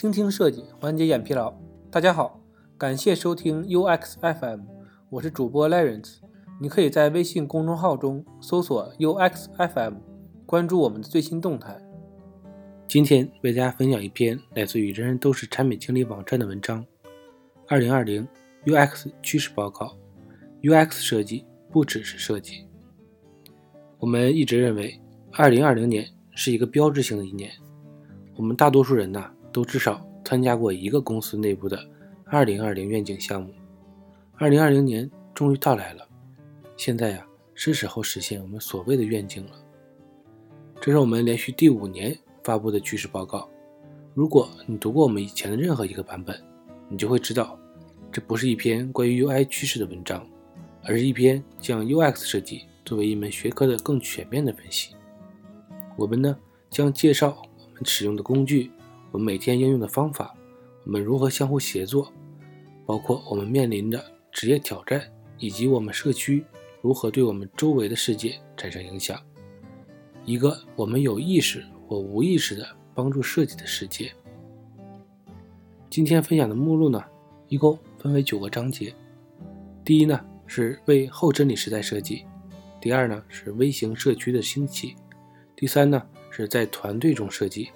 倾听设计，缓解眼疲劳。大家好，感谢收听 UX FM，我是主播 Lawrence。你可以在微信公众号中搜索 UX FM，关注我们的最新动态。今天为大家分享一篇来自于人人都是产品经理网站的文章：二零二零 UX 趋势报告。UX 设计不只是设计。我们一直认为，二零二零年是一个标志性的一年。我们大多数人呢，都至少参加过一个公司内部的二零二零愿景项目。二零二零年终于到来了，现在呀，是时候实现我们所谓的愿景了。这是我们连续第五年发布的趋势报告。如果你读过我们以前的任何一个版本，你就会知道，这不是一篇关于 UI 趋势的文章。而是一篇将 UX 设计作为一门学科的更全面的分析。我们呢将介绍我们使用的工具，我们每天应用的方法，我们如何相互协作，包括我们面临的职业挑战，以及我们社区如何对我们周围的世界产生影响。一个我们有意识或无意识的帮助设计的世界。今天分享的目录呢，一共分为九个章节。第一呢。是为后真理时代设计。第二呢，是微型社区的兴起。第三呢，是在团队中设计。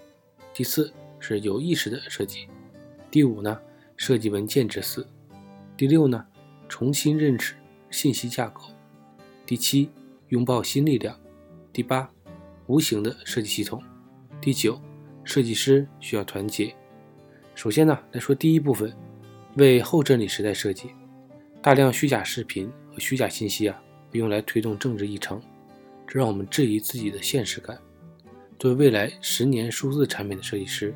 第四是有意识的设计。第五呢，设计文件之四。第六呢，重新认识信息架构。第七，拥抱新力量。第八，无形的设计系统。第九，设计师需要团结。首先呢，来说第一部分，为后真理时代设计。大量虚假视频和虚假信息啊，被用来推动政治议程，这让我们质疑自己的现实感。作为未来十年数字产品的设计师，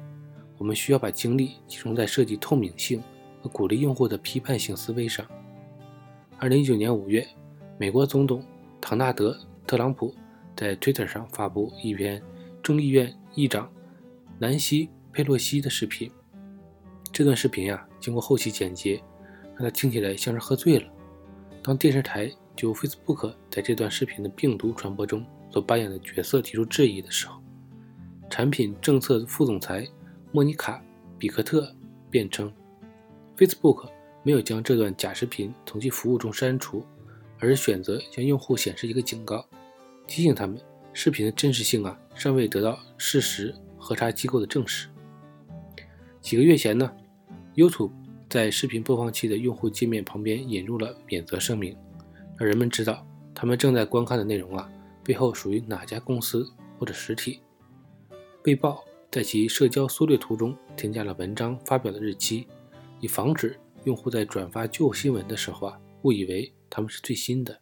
我们需要把精力集中在设计透明性和鼓励用户的批判性思维上。二零一九年五月，美国总统唐纳德·特朗普在 Twitter 上发布一篇众议院议长南希·佩洛西的视频。这段视频呀，经过后期剪接。让他听起来像是喝醉了。当电视台就 Facebook 在这段视频的病毒传播中所扮演的角色提出质疑的时候，产品政策副总裁莫妮卡·比克特辩称，Facebook 没有将这段假视频从其服务中删除，而是选择向用户显示一个警告，提醒他们视频的真实性啊尚未得到事实核查机构的证实。几个月前呢，YouTube。在视频播放器的用户界面旁边引入了免责声明，让人们知道他们正在观看的内容啊背后属于哪家公司或者实体。被曝在其社交缩略图中添加了文章发表的日期，以防止用户在转发旧新闻的时候啊误以为他们是最新的。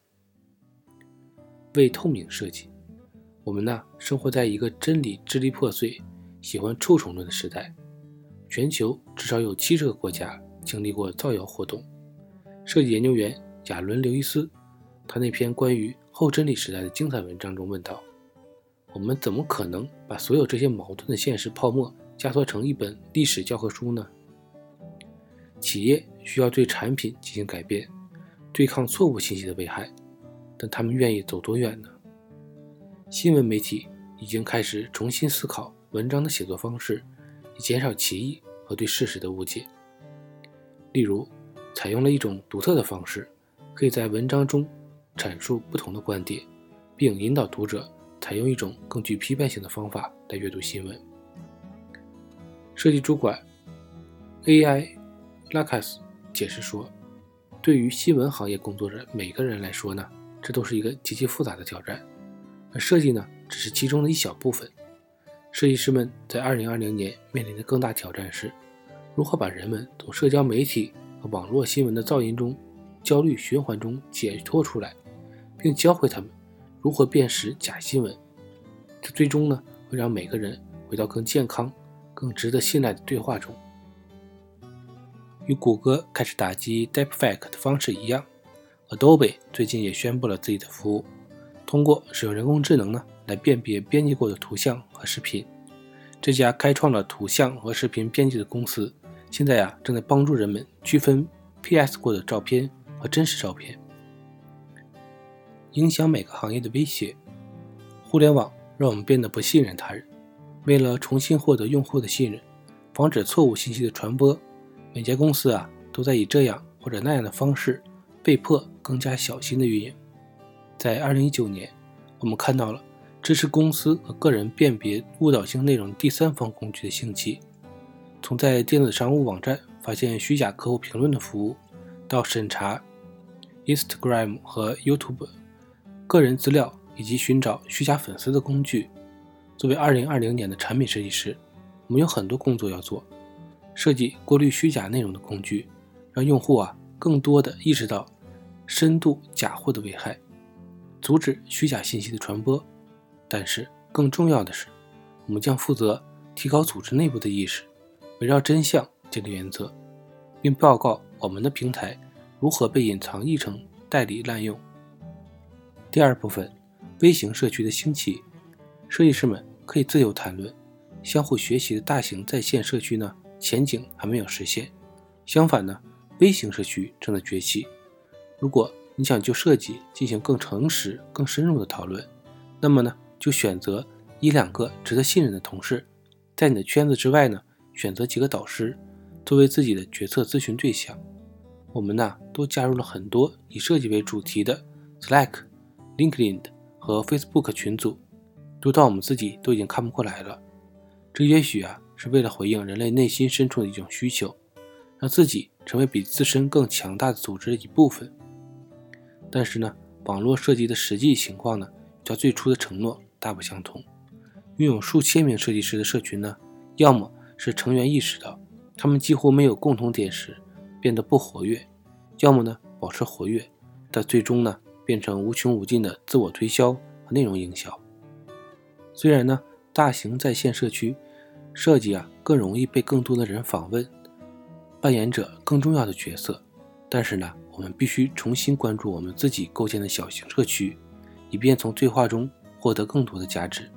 为透明设计，我们呢生活在一个真理支离破碎、喜欢臭虫论的时代，全球至少有七十个国家。经历过造谣活动，设计研究员亚伦·刘易斯，他那篇关于后真理时代的精彩文章中问道：“我们怎么可能把所有这些矛盾的现实泡沫压缩成一本历史教科书呢？”企业需要对产品进行改变，对抗错误信息的危害，但他们愿意走多远呢？新闻媒体已经开始重新思考文章的写作方式，以减少歧义和对事实的误解。例如，采用了一种独特的方式，可以在文章中阐述不同的观点，并引导读者采用一种更具批判性的方法来阅读新闻。设计主管 A.I. 拉卡斯解释说：“对于新闻行业工作者每个人来说呢，这都是一个极其复杂的挑战，而设计呢，只是其中的一小部分。设计师们在2020年面临的更大挑战是。”如何把人们从社交媒体和网络新闻的噪音中、焦虑循环中解脱出来，并教会他们如何辨识假新闻？这最终呢，会让每个人回到更健康、更值得信赖的对话中。与谷歌开始打击 Deepfake 的方式一样，Adobe 最近也宣布了自己的服务，通过使用人工智能呢来辨别编辑过的图像和视频。这家开创了图像和视频编辑的公司。现在呀，正在帮助人们区分 PS 过的照片和真实照片。影响每个行业的威胁，互联网让我们变得不信任他人。为了重新获得用户的信任，防止错误信息的传播。每家公司啊，都在以这样或者那样的方式，被迫更加小心的运营。在2019年，我们看到了支持公司和个人辨别误导性内容第三方工具的兴起。从在电子商务网站发现虚假客户评论的服务，到审查 Instagram 和 YouTube 个人资料以及寻找虚假粉丝的工具。作为2020年的产品设计师，我们有很多工作要做：设计过滤虚假内容的工具，让用户啊更多的意识到深度假货的危害，阻止虚假信息的传播。但是更重要的是，我们将负责提高组织内部的意识。围绕真相建立原则，并报告我们的平台如何被隐藏议程代理滥用。第二部分，微型社区的兴起，设计师们可以自由谈论、相互学习的大型在线社区呢，前景还没有实现。相反呢，微型社区正在崛起。如果你想就设计进行更诚实、更深入的讨论，那么呢，就选择一两个值得信任的同事，在你的圈子之外呢。选择几个导师作为自己的决策咨询对象。我们呢都加入了很多以设计为主题的 Slack、LinkedIn 和 Facebook 群组，多到我们自己都已经看不过来了。这也许啊是为了回应人类内心深处的一种需求，让自己成为比自身更强大的组织的一部分。但是呢，网络设计的实际情况呢，较最初的承诺大不相同。拥有数千名设计师的社群呢，要么是成员意识到他们几乎没有共同点时，变得不活跃；要么呢保持活跃，但最终呢变成无穷无尽的自我推销和内容营销。虽然呢大型在线社区设计啊更容易被更多的人访问，扮演着更重要的角色，但是呢我们必须重新关注我们自己构建的小型社区，以便从对话中获得更多的价值。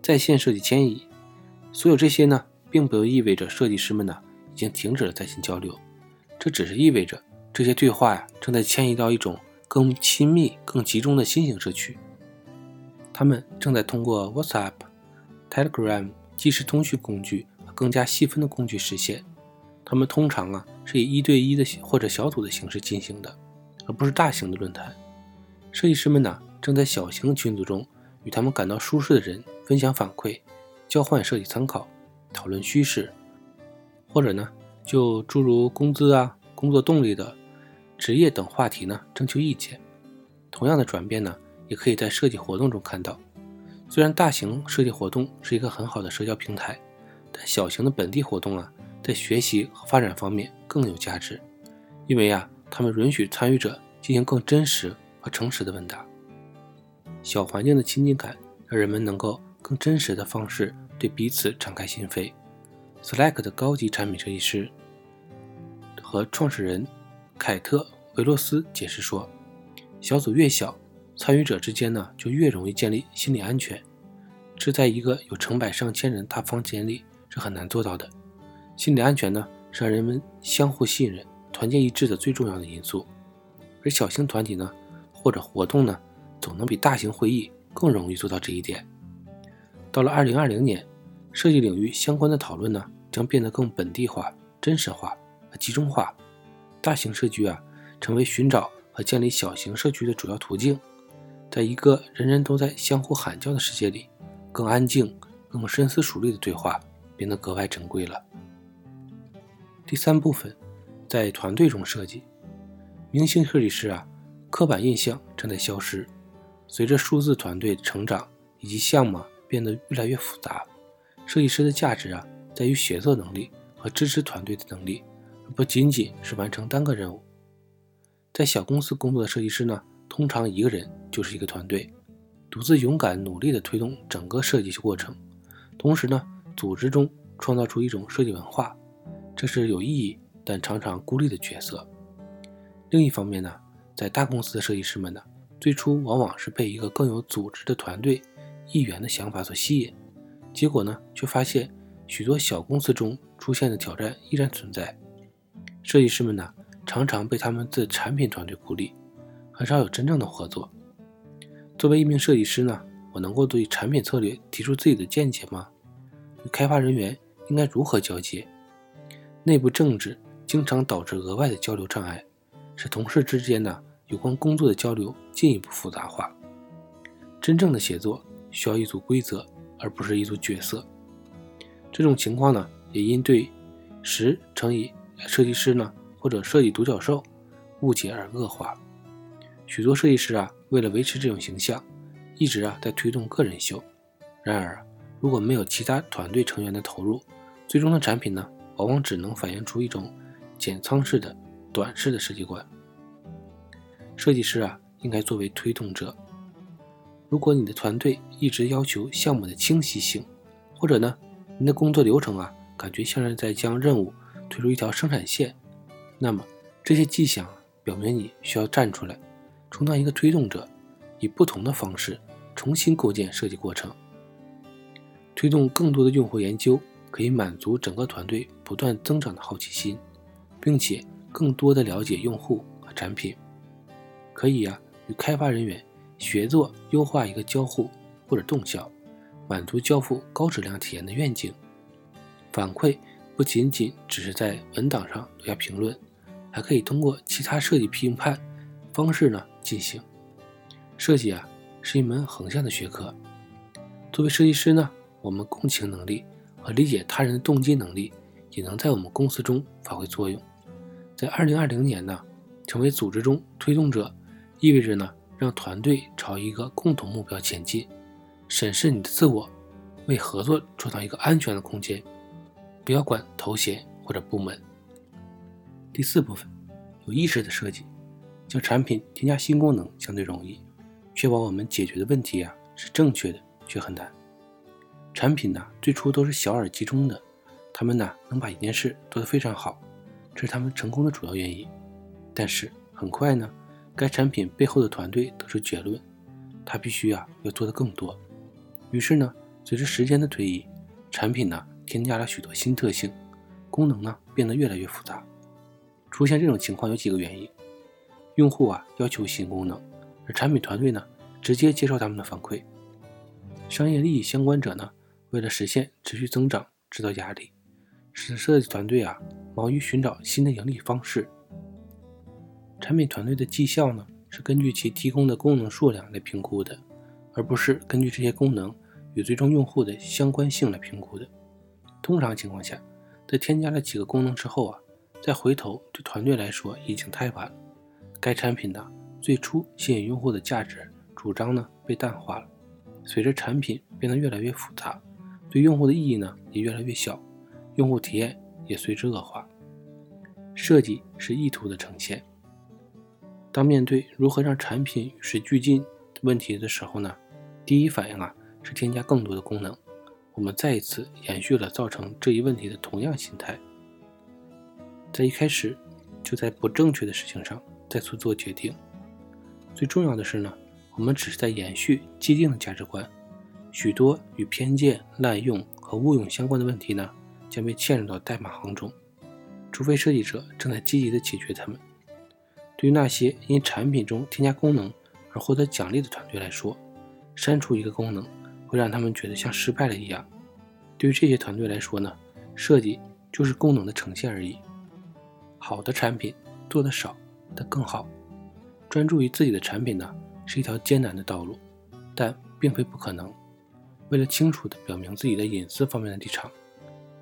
在线设计迁移。所有这些呢，并不意味着设计师们呢已经停止了在线交流，这只是意味着这些对话呀正在迁移到一种更亲密、更集中的新型社区。他们正在通过 WhatsApp、Telegram 即时通讯工具和更加细分的工具实现。他们通常啊是以一对一的或者小组的形式进行的，而不是大型的论坛。设计师们呢正在小型的群组中与他们感到舒适的人分享反馈。交换设计参考，讨论趋势，或者呢，就诸如工资啊、工作动力的职业等话题呢，征求意见。同样的转变呢，也可以在设计活动中看到。虽然大型设计活动是一个很好的社交平台，但小型的本地活动啊，在学习和发展方面更有价值，因为啊，他们允许参与者进行更真实和诚实的问答。小环境的亲近感，让人们能够。更真实的方式对彼此敞开心扉。Slack 的高级产品设计师和创始人凯特·维洛斯解释说：“小组越小，参与者之间呢就越容易建立心理安全。这在一个有成百上千人大房间里是很难做到的。心理安全呢是让人们相互信任、团结一致的最重要的因素。而小型团体呢或者活动呢，总能比大型会议更容易做到这一点。”到了二零二零年，设计领域相关的讨论呢，将变得更本地化、真实化和集中化。大型社区啊，成为寻找和建立小型社区的主要途径。在一个人人都在相互喊叫的世界里，更安静、更深思熟虑的对话变得格外珍贵了。第三部分，在团队中设计，明星设计师啊，刻板印象正在消失。随着数字团队成长以及项目。变得越来越复杂。设计师的价值啊，在于协作能力和支持团队的能力，不仅仅是完成单个任务。在小公司工作的设计师呢，通常一个人就是一个团队，独自勇敢努力地推动整个设计过程。同时呢，组织中创造出一种设计文化，这是有意义但常常孤立的角色。另一方面呢，在大公司的设计师们呢，最初往往是被一个更有组织的团队。议员的想法所吸引，结果呢，却发现许多小公司中出现的挑战依然存在。设计师们呢，常常被他们的产品团队孤立，很少有真正的合作。作为一名设计师呢，我能够对产品策略提出自己的见解吗？与开发人员应该如何交接。内部政治经常导致额外的交流障碍，使同事之间呢有关工作的交流进一步复杂化。真正的写作需要一组规则，而不是一组角色。这种情况呢，也因对十乘以设计师呢或者设计独角兽误解而恶化。许多设计师啊，为了维持这种形象，一直啊在推动个人秀。然而，如果没有其他团队成员的投入，最终的产品呢，往往只能反映出一种减仓式的、短视的设计观。设计师啊，应该作为推动者。如果你的团队一直要求项目的清晰性，或者呢，你的工作流程啊，感觉像是在将任务推出一条生产线，那么这些迹象表明你需要站出来。充当一个推动者，以不同的方式重新构建设计过程，推动更多的用户研究，可以满足整个团队不断增长的好奇心，并且更多的了解用户和产品。可以呀，与开发人员协作优化一个交互或者动效，满足交付高质量体验的愿景。反馈不仅仅只是在文档上留下评论，还可以通过其他设计评判方式呢。进行设计啊，是一门横向的学科。作为设计师呢，我们共情能力和理解他人的动机能力，也能在我们公司中发挥作用。在二零二零年呢，成为组织中推动者，意味着呢，让团队朝一个共同目标前进。审视你的自我，为合作创造一个安全的空间。不要管头衔或者部门。第四部分，有意识的设计。将产品添加新功能相对容易，确保我们解决的问题啊是正确的却很难。产品呢最初都是小而集中的，他们呢能把一件事做得非常好，这是他们成功的主要原因。但是很快呢，该产品背后的团队得出结论，他必须啊要做得更多。于是呢，随着时间的推移，产品呢添加了许多新特性，功能呢变得越来越复杂。出现这种情况有几个原因。用户啊要求新功能，而产品团队呢直接接受他们的反馈。商业利益相关者呢为了实现持续增长制造压力，使设计团队啊忙于寻找新的盈利方式。产品团队的绩效呢是根据其提供的功能数量来评估的，而不是根据这些功能与最终用户的相关性来评估的。通常情况下，在添加了几个功能之后啊，再回头对团队来说已经太晚了。该产品呢，最初吸引用户的价值主张呢被淡化了。随着产品变得越来越复杂，对用户的意义呢也越来越小，用户体验也随之恶化。设计是意图的呈现。当面对如何让产品与时俱进的问题的时候呢，第一反应啊是添加更多的功能。我们再一次延续了造成这一问题的同样心态，在一开始就在不正确的事情上。再次做决定。最重要的是呢，我们只是在延续既定的价值观。许多与偏见、滥用和误用相关的问题呢，将被嵌入到代码行中，除非设计者正在积极的解决它们。对于那些因产品中添加功能而获得奖励的团队来说，删除一个功能会让他们觉得像失败了一样。对于这些团队来说呢，设计就是功能的呈现而已。好的产品做得少。但更好，专注于自己的产品呢，是一条艰难的道路，但并非不可能。为了清楚地表明自己的隐私方面的立场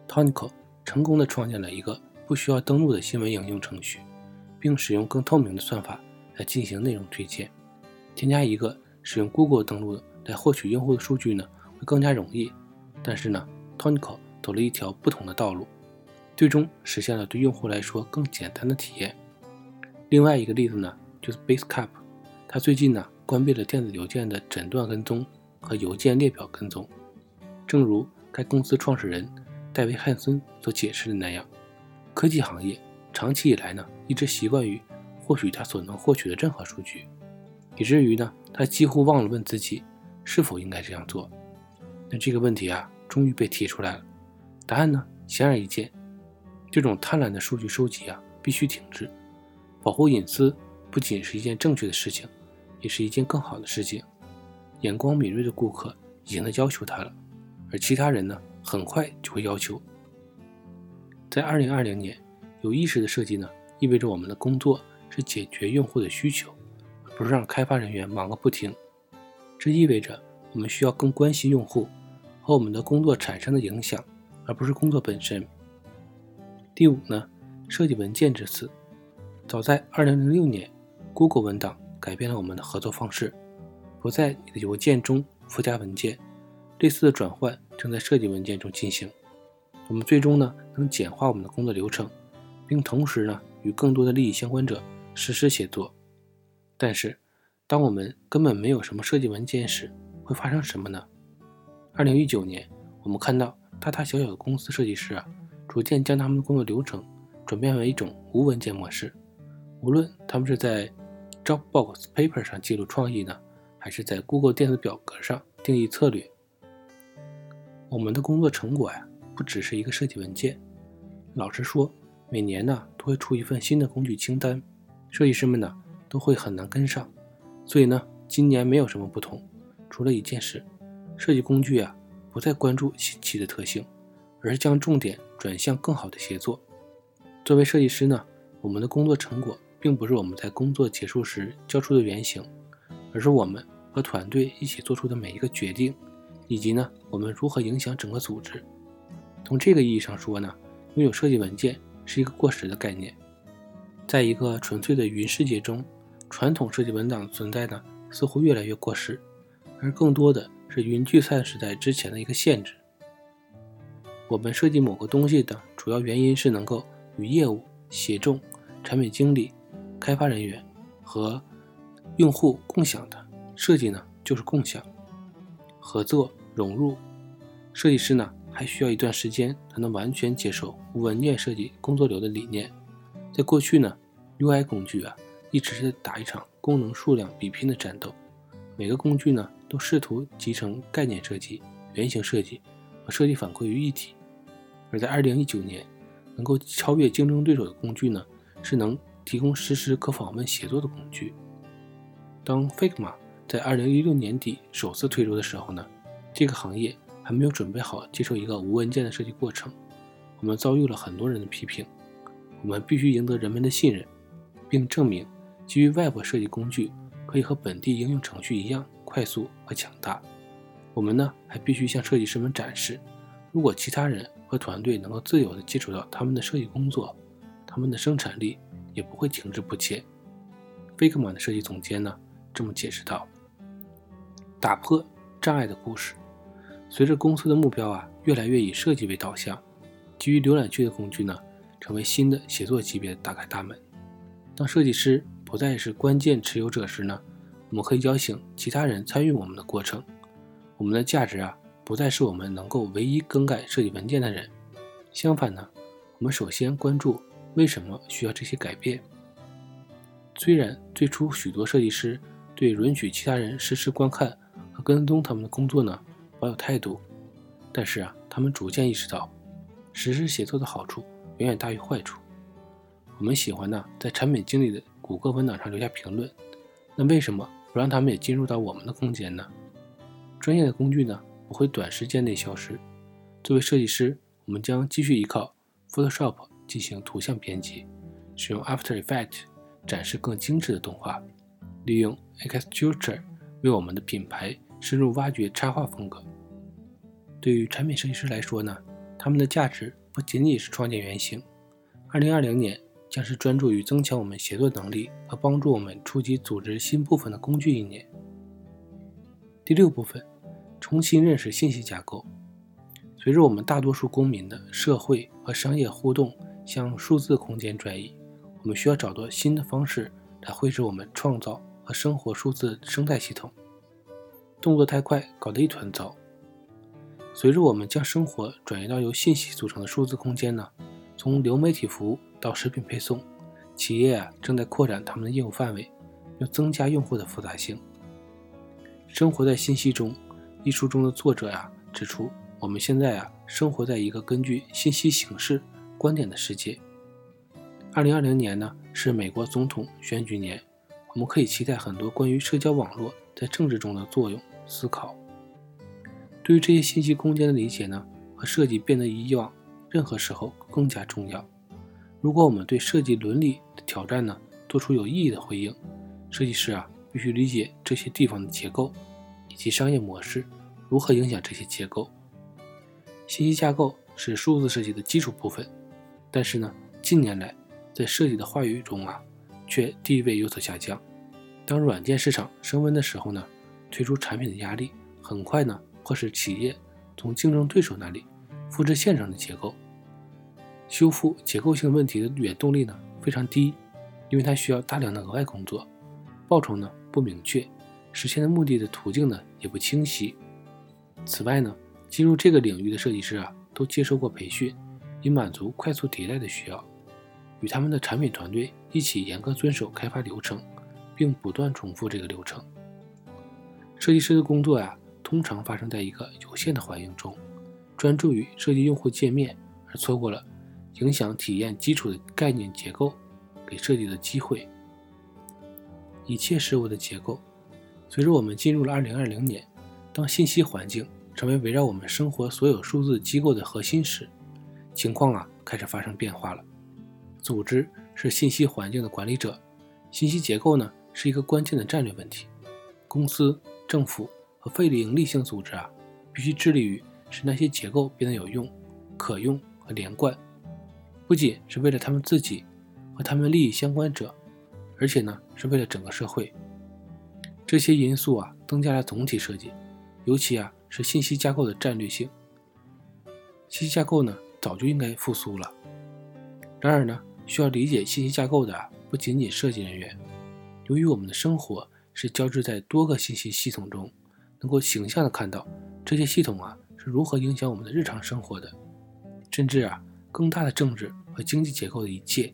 ，Tonico 成功地创建了一个不需要登录的新闻应用程序，并使用更透明的算法来进行内容推荐。添加一个使用 Google 登录的来获取用户的数据呢，会更加容易。但是呢，Tonico 走了一条不同的道路，最终实现了对用户来说更简单的体验。另外一个例子呢，就是 Basecamp，它最近呢关闭了电子邮件的诊断跟踪和邮件列表跟踪。正如该公司创始人戴维·汉森所解释的那样，科技行业长期以来呢一直习惯于获取他所能获取的任何数据，以至于呢他几乎忘了问自己是否应该这样做。那这个问题啊终于被提出来了，答案呢显而易见，这种贪婪的数据收集啊必须停止。保护隐私不仅是一件正确的事情，也是一件更好的事情。眼光敏锐的顾客已经在要求他了，而其他人呢，很快就会要求在2020年，有意识的设计呢，意味着我们的工作是解决用户的需求，而不是让开发人员忙个不停。这意味着我们需要更关心用户和我们的工作产生的影响，而不是工作本身。第五呢，设计文件之词。早在2006年，Google 文档改变了我们的合作方式，不在你的邮件中附加文件。类似的转换正在设计文件中进行。我们最终呢，能简化我们的工作流程，并同时呢，与更多的利益相关者实时协作。但是，当我们根本没有什么设计文件时，会发生什么呢？二零一九年，我们看到大大小小的公司设计师啊，逐渐将他们的工作流程转变为一种无文件模式。无论他们是在 Dropbox Paper 上记录创意呢，还是在 Google 电子表格上定义策略，我们的工作成果呀。不只是一个设计文件。老实说，每年呢都会出一份新的工具清单，设计师们呢都会很难跟上。所以呢，今年没有什么不同，除了一件事：设计工具啊不再关注新奇的特性，而是将重点转向更好的协作。作为设计师呢，我们的工作成果并不是我们在工作结束时交出的原型，而是我们和团队一起做出的每一个决定，以及呢我们如何影响整个组织。从这个意义上说呢，拥有设计文件是一个过时的概念。在一个纯粹的云世界中，传统设计文档的存在呢似乎越来越过时，而更多的是云聚散时代之前的一个限制。我们设计某个东西的主要原因是能够与业务、协众、产品经理、开发人员和用户共享的。设计呢就是共享、合作、融入。设计师呢？还需要一段时间才能完全接受无文件设计工作流的理念。在过去呢，UI 工具啊一直是打一场功能数量比拼的战斗。每个工具呢都试图集成概念设计、原型设计和设计反馈于一体。而在2019年，能够超越竞争对手的工具呢是能提供实时可访问协作的工具。当 Figma 在2016年底首次推出的时候呢，这个行业。还没有准备好接受一个无文件的设计过程，我们遭遇了很多人的批评。我们必须赢得人们的信任，并证明基于 Web 设计工具可以和本地应用程序一样快速和强大。我们呢，还必须向设计师们展示，如果其他人和团队能够自由地接触到他们的设计工作，他们的生产力也不会停滞不前。Figma 的设计总监呢这么解释道：“打破障碍的故事。”随着公司的目标啊越来越以设计为导向，基于浏览器的工具呢，成为新的写作级别打开大门。当设计师不再是关键持有者时呢，我们可以邀请其他人参与我们的过程。我们的价值啊，不再是我们能够唯一更改设计文件的人。相反呢，我们首先关注为什么需要这些改变。虽然最初许多设计师对允许其他人实时观看和跟踪他们的工作呢。保有态度，但是啊，他们逐渐意识到，实时写作的好处远远大于坏处。我们喜欢呢，在产品经理的谷歌文档上留下评论，那为什么不让他们也进入到我们的空间呢？专业的工具呢，不会短时间内消失。作为设计师，我们将继续依靠 Photoshop 进行图像编辑，使用 After Effects 展示更精致的动画，利用 Xcode 为我们的品牌深入挖掘插画风格。对于产品设计师来说呢，他们的价值不仅仅是创建原型。二零二零年将是专注于增强我们协作能力和帮助我们触及组织新部分的工具一年。第六部分，重新认识信息架构。随着我们大多数公民的社会和商业互动向数字空间转移，我们需要找到新的方式来绘制我们创造和生活数字生态系统。动作太快，搞得一团糟。随着我们将生活转移到由信息组成的数字空间呢，从流媒体服务到食品配送，企业啊正在扩展他们的业务范围，并增加用户的复杂性。生活在信息中，一书中的作者呀指出，我们现在啊生活在一个根据信息形式观点的世界。二零二零年呢是美国总统选举年，我们可以期待很多关于社交网络在政治中的作用思考。对于这些信息空间的理解呢和设计变得以往任何时候更加重要。如果我们对设计伦理的挑战呢做出有意义的回应，设计师啊必须理解这些地方的结构以及商业模式如何影响这些结构。信息架构是数字设计的基础部分，但是呢，近年来在设计的话语中啊，却地位有所下降。当软件市场升温的时候呢，推出产品的压力很快呢，迫使企业从竞争对手那里复制现成的结构。修复结构性问题的原动力呢非常低，因为它需要大量的额外工作，报酬呢不明确，实现的目的的途径呢也不清晰。此外呢，进入这个领域的设计师啊，都接受过培训，以满足快速迭代的需要，与他们的产品团队一起严格遵守开发流程。并不断重复这个流程。设计师的工作呀，通常发生在一个有限的环境中，专注于设计用户界面，而错过了影响体验基础的概念结构给设计的机会。一切事物的结构，随着我们进入了2020年，当信息环境成为围绕我们生活所有数字机构的核心时，情况啊开始发生变化了。组织是信息环境的管理者，信息结构呢？是一个关键的战略问题。公司、政府和非营利性组织啊，必须致力于使那些结构变得有用、可用和连贯，不仅是为了他们自己和他们利益相关者，而且呢，是为了整个社会。这些因素啊，增加了总体设计，尤其啊，是信息架构的战略性。信息架构呢，早就应该复苏了。然而呢，需要理解信息架构的不仅仅设计人员。由于我们的生活是交织在多个信息系统中，能够形象地看到这些系统啊是如何影响我们的日常生活的，甚至啊更大的政治和经济结构的一切，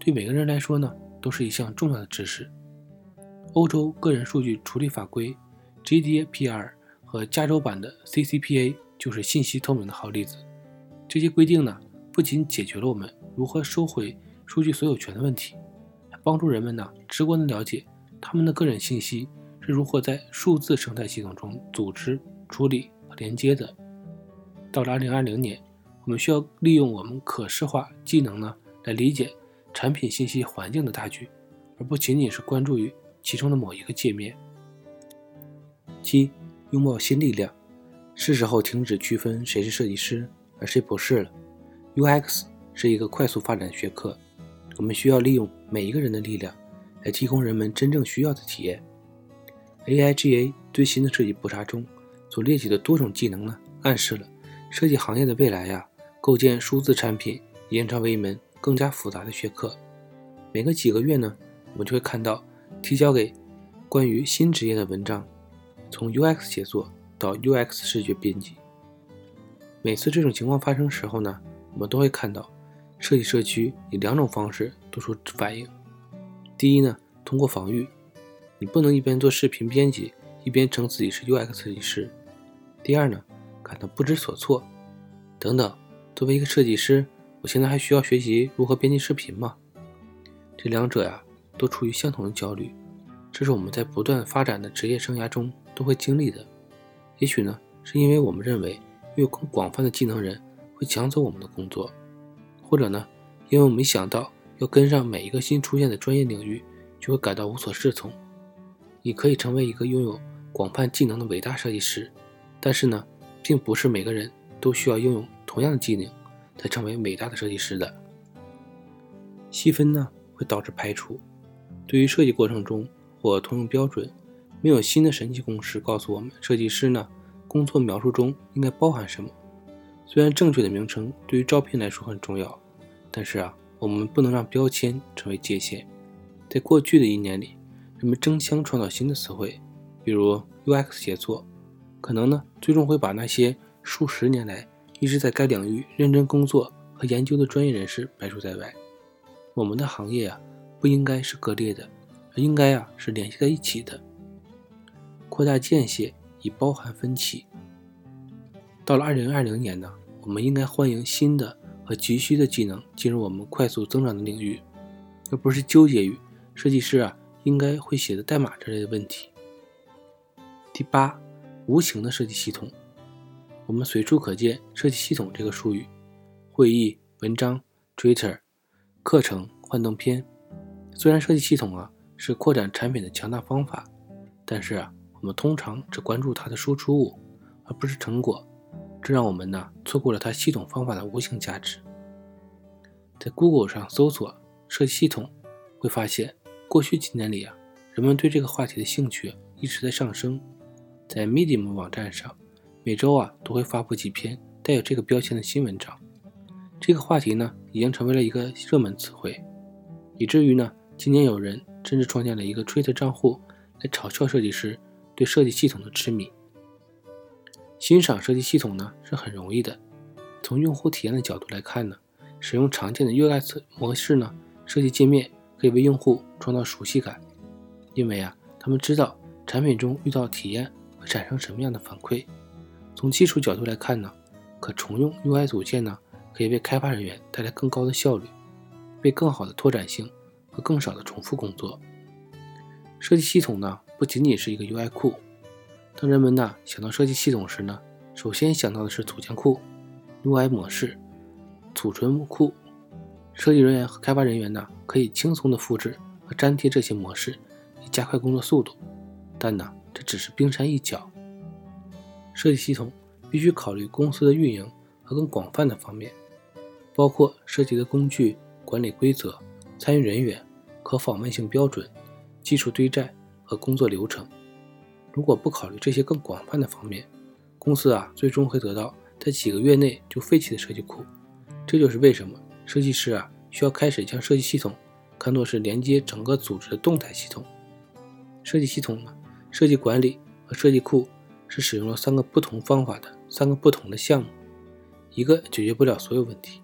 对每个人来说呢都是一项重要的知识。欧洲个人数据处理法规 GDPR 和加州版的 CCPA 就是信息透明的好例子。这些规定呢不仅解决了我们如何收回数据所有权的问题。还帮助人们呢直观的了解他们的个人信息是如何在数字生态系统中组织、处理和连接的。到了2020年，我们需要利用我们可视化技能呢来理解产品信息环境的大局，而不仅仅是关注于其中的某一个界面。七，拥抱新力量，是时候停止区分谁是设计师而谁不是了。UX 是一个快速发展的学科。我们需要利用每一个人的力量，来提供人们真正需要的体验。AIGA 最新的设计普查中所列举的多种技能呢，暗示了设计行业的未来呀。构建数字产品延长为一门更加复杂的学科。每隔几个月呢，我们就会看到提交给关于新职业的文章，从 UX 写作到 UX 视觉编辑。每次这种情况发生时候呢，我们都会看到。设计社区以两种方式做出反应。第一呢，通过防御，你不能一边做视频编辑，一边称自己是 UX 设计师。第二呢，感到不知所措，等等。作为一个设计师，我现在还需要学习如何编辑视频吗？这两者呀，都处于相同的焦虑。这是我们在不断发展的职业生涯中都会经历的。也许呢，是因为我们认为拥有更广泛的技能人会抢走我们的工作。或者呢，因为我没想到要跟上每一个新出现的专业领域，就会感到无所适从。你可以成为一个拥有广泛技能的伟大设计师，但是呢，并不是每个人都需要拥有同样的技能才成为伟大的设计师的。细分呢会导致排除。对于设计过程中或通用标准，没有新的神奇公式告诉我们设计师呢工作描述中应该包含什么。虽然正确的名称对于招聘来说很重要，但是啊，我们不能让标签成为界限。在过去的一年里，人们争相创造新的词汇，比如 UX 写作，可能呢，最终会把那些数十年来一直在该领域认真工作和研究的专业人士排除在外。我们的行业啊，不应该是割裂的，而应该啊是联系在一起的。扩大间隙以包含分歧。到了二零二零年呢？我们应该欢迎新的和急需的技能进入我们快速增长的领域，而不是纠结于设计师啊应该会写的代码之类的问题。第八，无形的设计系统，我们随处可见“设计系统”这个术语，会议、文章、Twitter、课程、幻灯片。虽然设计系统啊是扩展产品的强大方法，但是啊，我们通常只关注它的输出物，而不是成果，这让我们呢错过了它系统方法的无形价值。在 Google 上搜索设计系统，会发现过去几年里啊，人们对这个话题的兴趣一直在上升。在 Medium 网站上，每周啊都会发布几篇带有这个标签的新文章。这个话题呢，已经成为了一个热门词汇，以至于呢，今年有人甚至创建了一个 Twitter 账户来嘲笑设计师对设计系统的痴迷。欣赏设计系统呢是很容易的，从用户体验的角度来看呢。使用常见的 UX 模式呢，设计界面可以为用户创造熟悉感，因为啊，他们知道产品中遇到体验会产生什么样的反馈。从技术角度来看呢，可重用 UI 组件呢，可以为开发人员带来更高的效率，为更好的拓展性和更少的重复工作。设计系统呢，不仅仅是一个 UI 库。当人们呢想到设计系统时呢，首先想到的是组件库、UI 模式。储存库，设计人员和开发人员呢，可以轻松的复制和粘贴这些模式，以加快工作速度。但呢，这只是冰山一角。设计系统必须考虑公司的运营和更广泛的方面，包括涉及的工具、管理规则、参与人员、可访问性标准、技术堆栈和工作流程。如果不考虑这些更广泛的方面，公司啊，最终会得到在几个月内就废弃的设计库。这就是为什么设计师啊需要开始将设计系统看作是连接整个组织的动态系统。设计系统呢，设计管理和设计库是使用了三个不同方法的三个不同的项目，一个解决不了所有问题。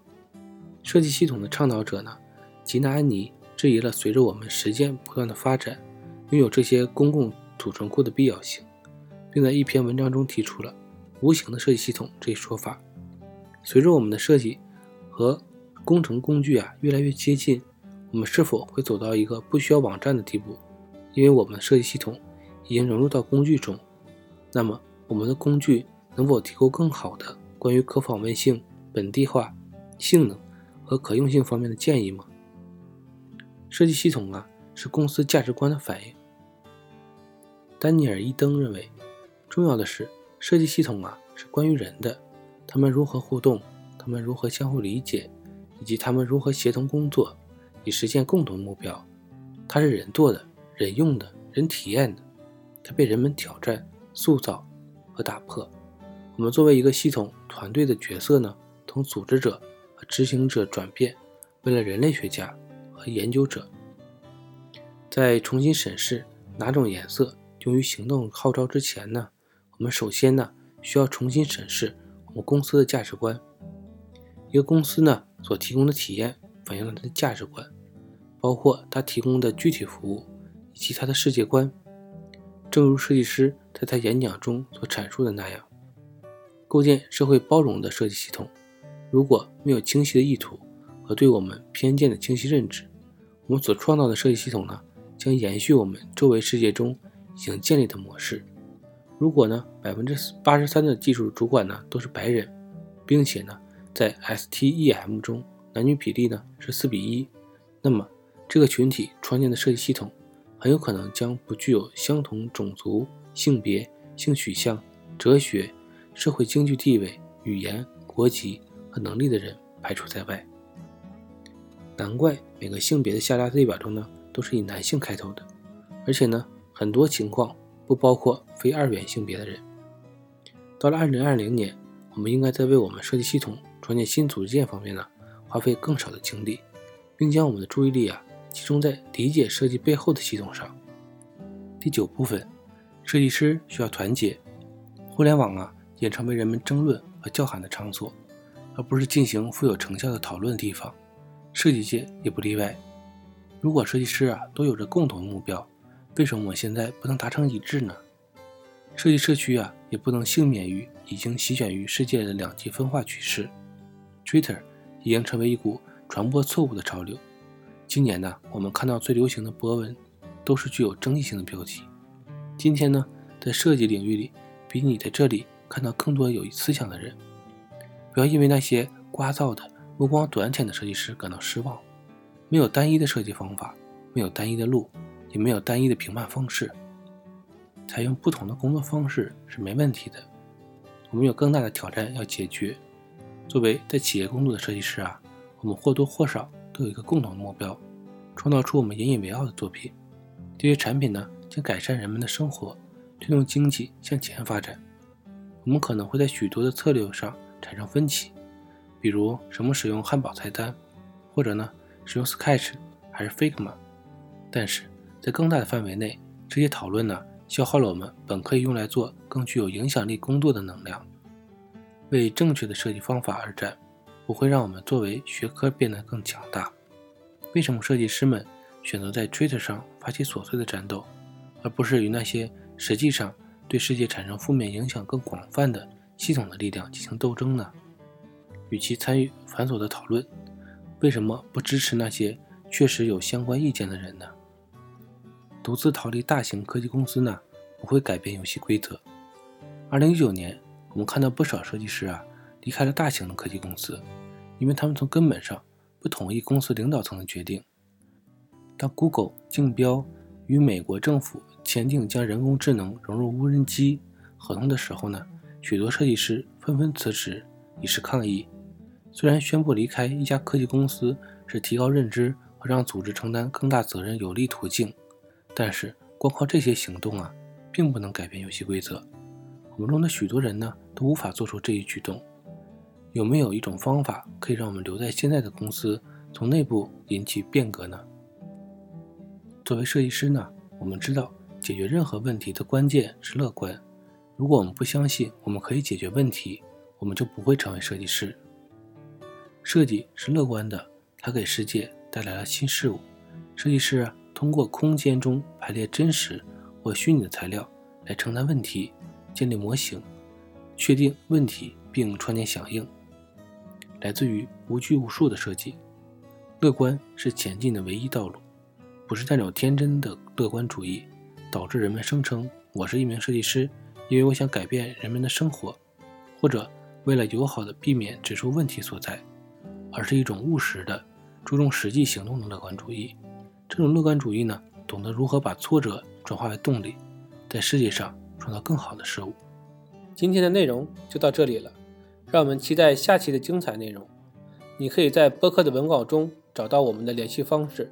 设计系统的倡导者呢，吉娜安妮质疑了随着我们时间不断的发展，拥有这些公共储存库的必要性，并在一篇文章中提出了“无形的设计系统”这一说法。随着我们的设计。和工程工具啊越来越接近，我们是否会走到一个不需要网站的地步？因为我们的设计系统已经融入到工具中，那么我们的工具能否提供更好的关于可访问性、本地化、性能和可用性方面的建议吗？设计系统啊是公司价值观的反映。丹尼尔·伊登认为，重要的是设计系统啊是关于人的，他们如何互动。他们如何相互理解，以及他们如何协同工作，以实现共同目标？它是人做的、人用的、人体验的，它被人们挑战、塑造和打破。我们作为一个系统团队的角色呢，从组织者和执行者转变为了人类学家和研究者。在重新审视哪种颜色用于行动号召之前呢，我们首先呢需要重新审视我们公司的价值观。一个公司呢所提供的体验反映了它的价值观，包括它提供的具体服务以及它的世界观。正如设计师在他演讲中所阐述的那样，构建社会包容的设计系统，如果没有清晰的意图和对我们偏见的清晰认知，我们所创造的设计系统呢将延续我们周围世界中已经建立的模式。如果呢百分之八十三的技术主管呢都是白人，并且呢。在 STEM 中，男女比例呢是四比一，那么这个群体创建的设计系统很有可能将不具有相同种族、性别、性取向、哲学、社会经济地位、语言、国籍和能力的人排除在外。难怪每个性别的下拉列表中呢都是以男性开头的，而且呢很多情况不包括非二元性别的人。到了二零二零年，我们应该在为我们设计系统。创建新组件方面呢，花费更少的精力，并将我们的注意力啊集中在理解设计背后的系统上。第九部分，设计师需要团结。互联网啊，也成为人们争论和叫喊的场所，而不是进行富有成效的讨论的地方。设计界也不例外。如果设计师啊都有着共同目标，为什么我现在不能达成一致呢？设计社区啊也不能幸免于已经席卷于世界的两极分化趋势。Twitter 已经成为一股传播错误的潮流。今年呢，我们看到最流行的博文都是具有争议性的标题。今天呢，在设计领域里，比你在这里看到更多有思想的人。不要因为那些聒噪的、目光短浅的设计师感到失望。没有单一的设计方法，没有单一的路，也没有单一的评判方式。采用不同的工作方式是没问题的。我们有更大的挑战要解决。作为在企业工作的设计师啊，我们或多或少都有一个共同的目标：创造出我们引以为傲的作品。这些产品呢，将改善人们的生活，推动经济向前发展。我们可能会在许多的策略上产生分歧，比如什么使用汉堡菜单，或者呢使用 Sketch 还是 Figma。但是在更大的范围内，这些讨论呢，消耗了我们本可以用来做更具有影响力工作的能量。为正确的设计方法而战，不会让我们作为学科变得更强大。为什么设计师们选择在 Twitter 上发起琐碎的战斗，而不是与那些实际上对世界产生负面影响更广泛的系统的力量进行斗争呢？与其参与繁琐的讨论，为什么不支持那些确实有相关意见的人呢？独自逃离大型科技公司呢，不会改变游戏规则。二零一九年。我们看到不少设计师啊离开了大型的科技公司，因为他们从根本上不同意公司领导层的决定。当 Google 竞标与美国政府签订将人工智能融入无人机合同的时候呢，许多设计师纷纷辞职以示抗议。虽然宣布离开一家科技公司是提高认知和让组织承担更大责任有利途径，但是光靠这些行动啊，并不能改变游戏规则。我们中的许多人呢，都无法做出这一举动。有没有一种方法可以让我们留在现在的公司，从内部引起变革呢？作为设计师呢，我们知道解决任何问题的关键是乐观。如果我们不相信我们可以解决问题，我们就不会成为设计师。设计是乐观的，它给世界带来了新事物。设计师通过空间中排列真实或虚拟的材料来承担问题。建立模型，确定问题并创建响应，来自于无拘无束的设计。乐观是前进的唯一道路，不是那种天真的乐观主义，导致人们声称我是一名设计师，因为我想改变人们的生活，或者为了友好的避免指出问题所在，而是一种务实的、注重实际行动的乐观主义。这种乐观主义呢，懂得如何把挫折转化为动力，在世界上。创造更好的事物。今天的内容就到这里了，让我们期待下期的精彩内容。你可以在播客的文稿中找到我们的联系方式，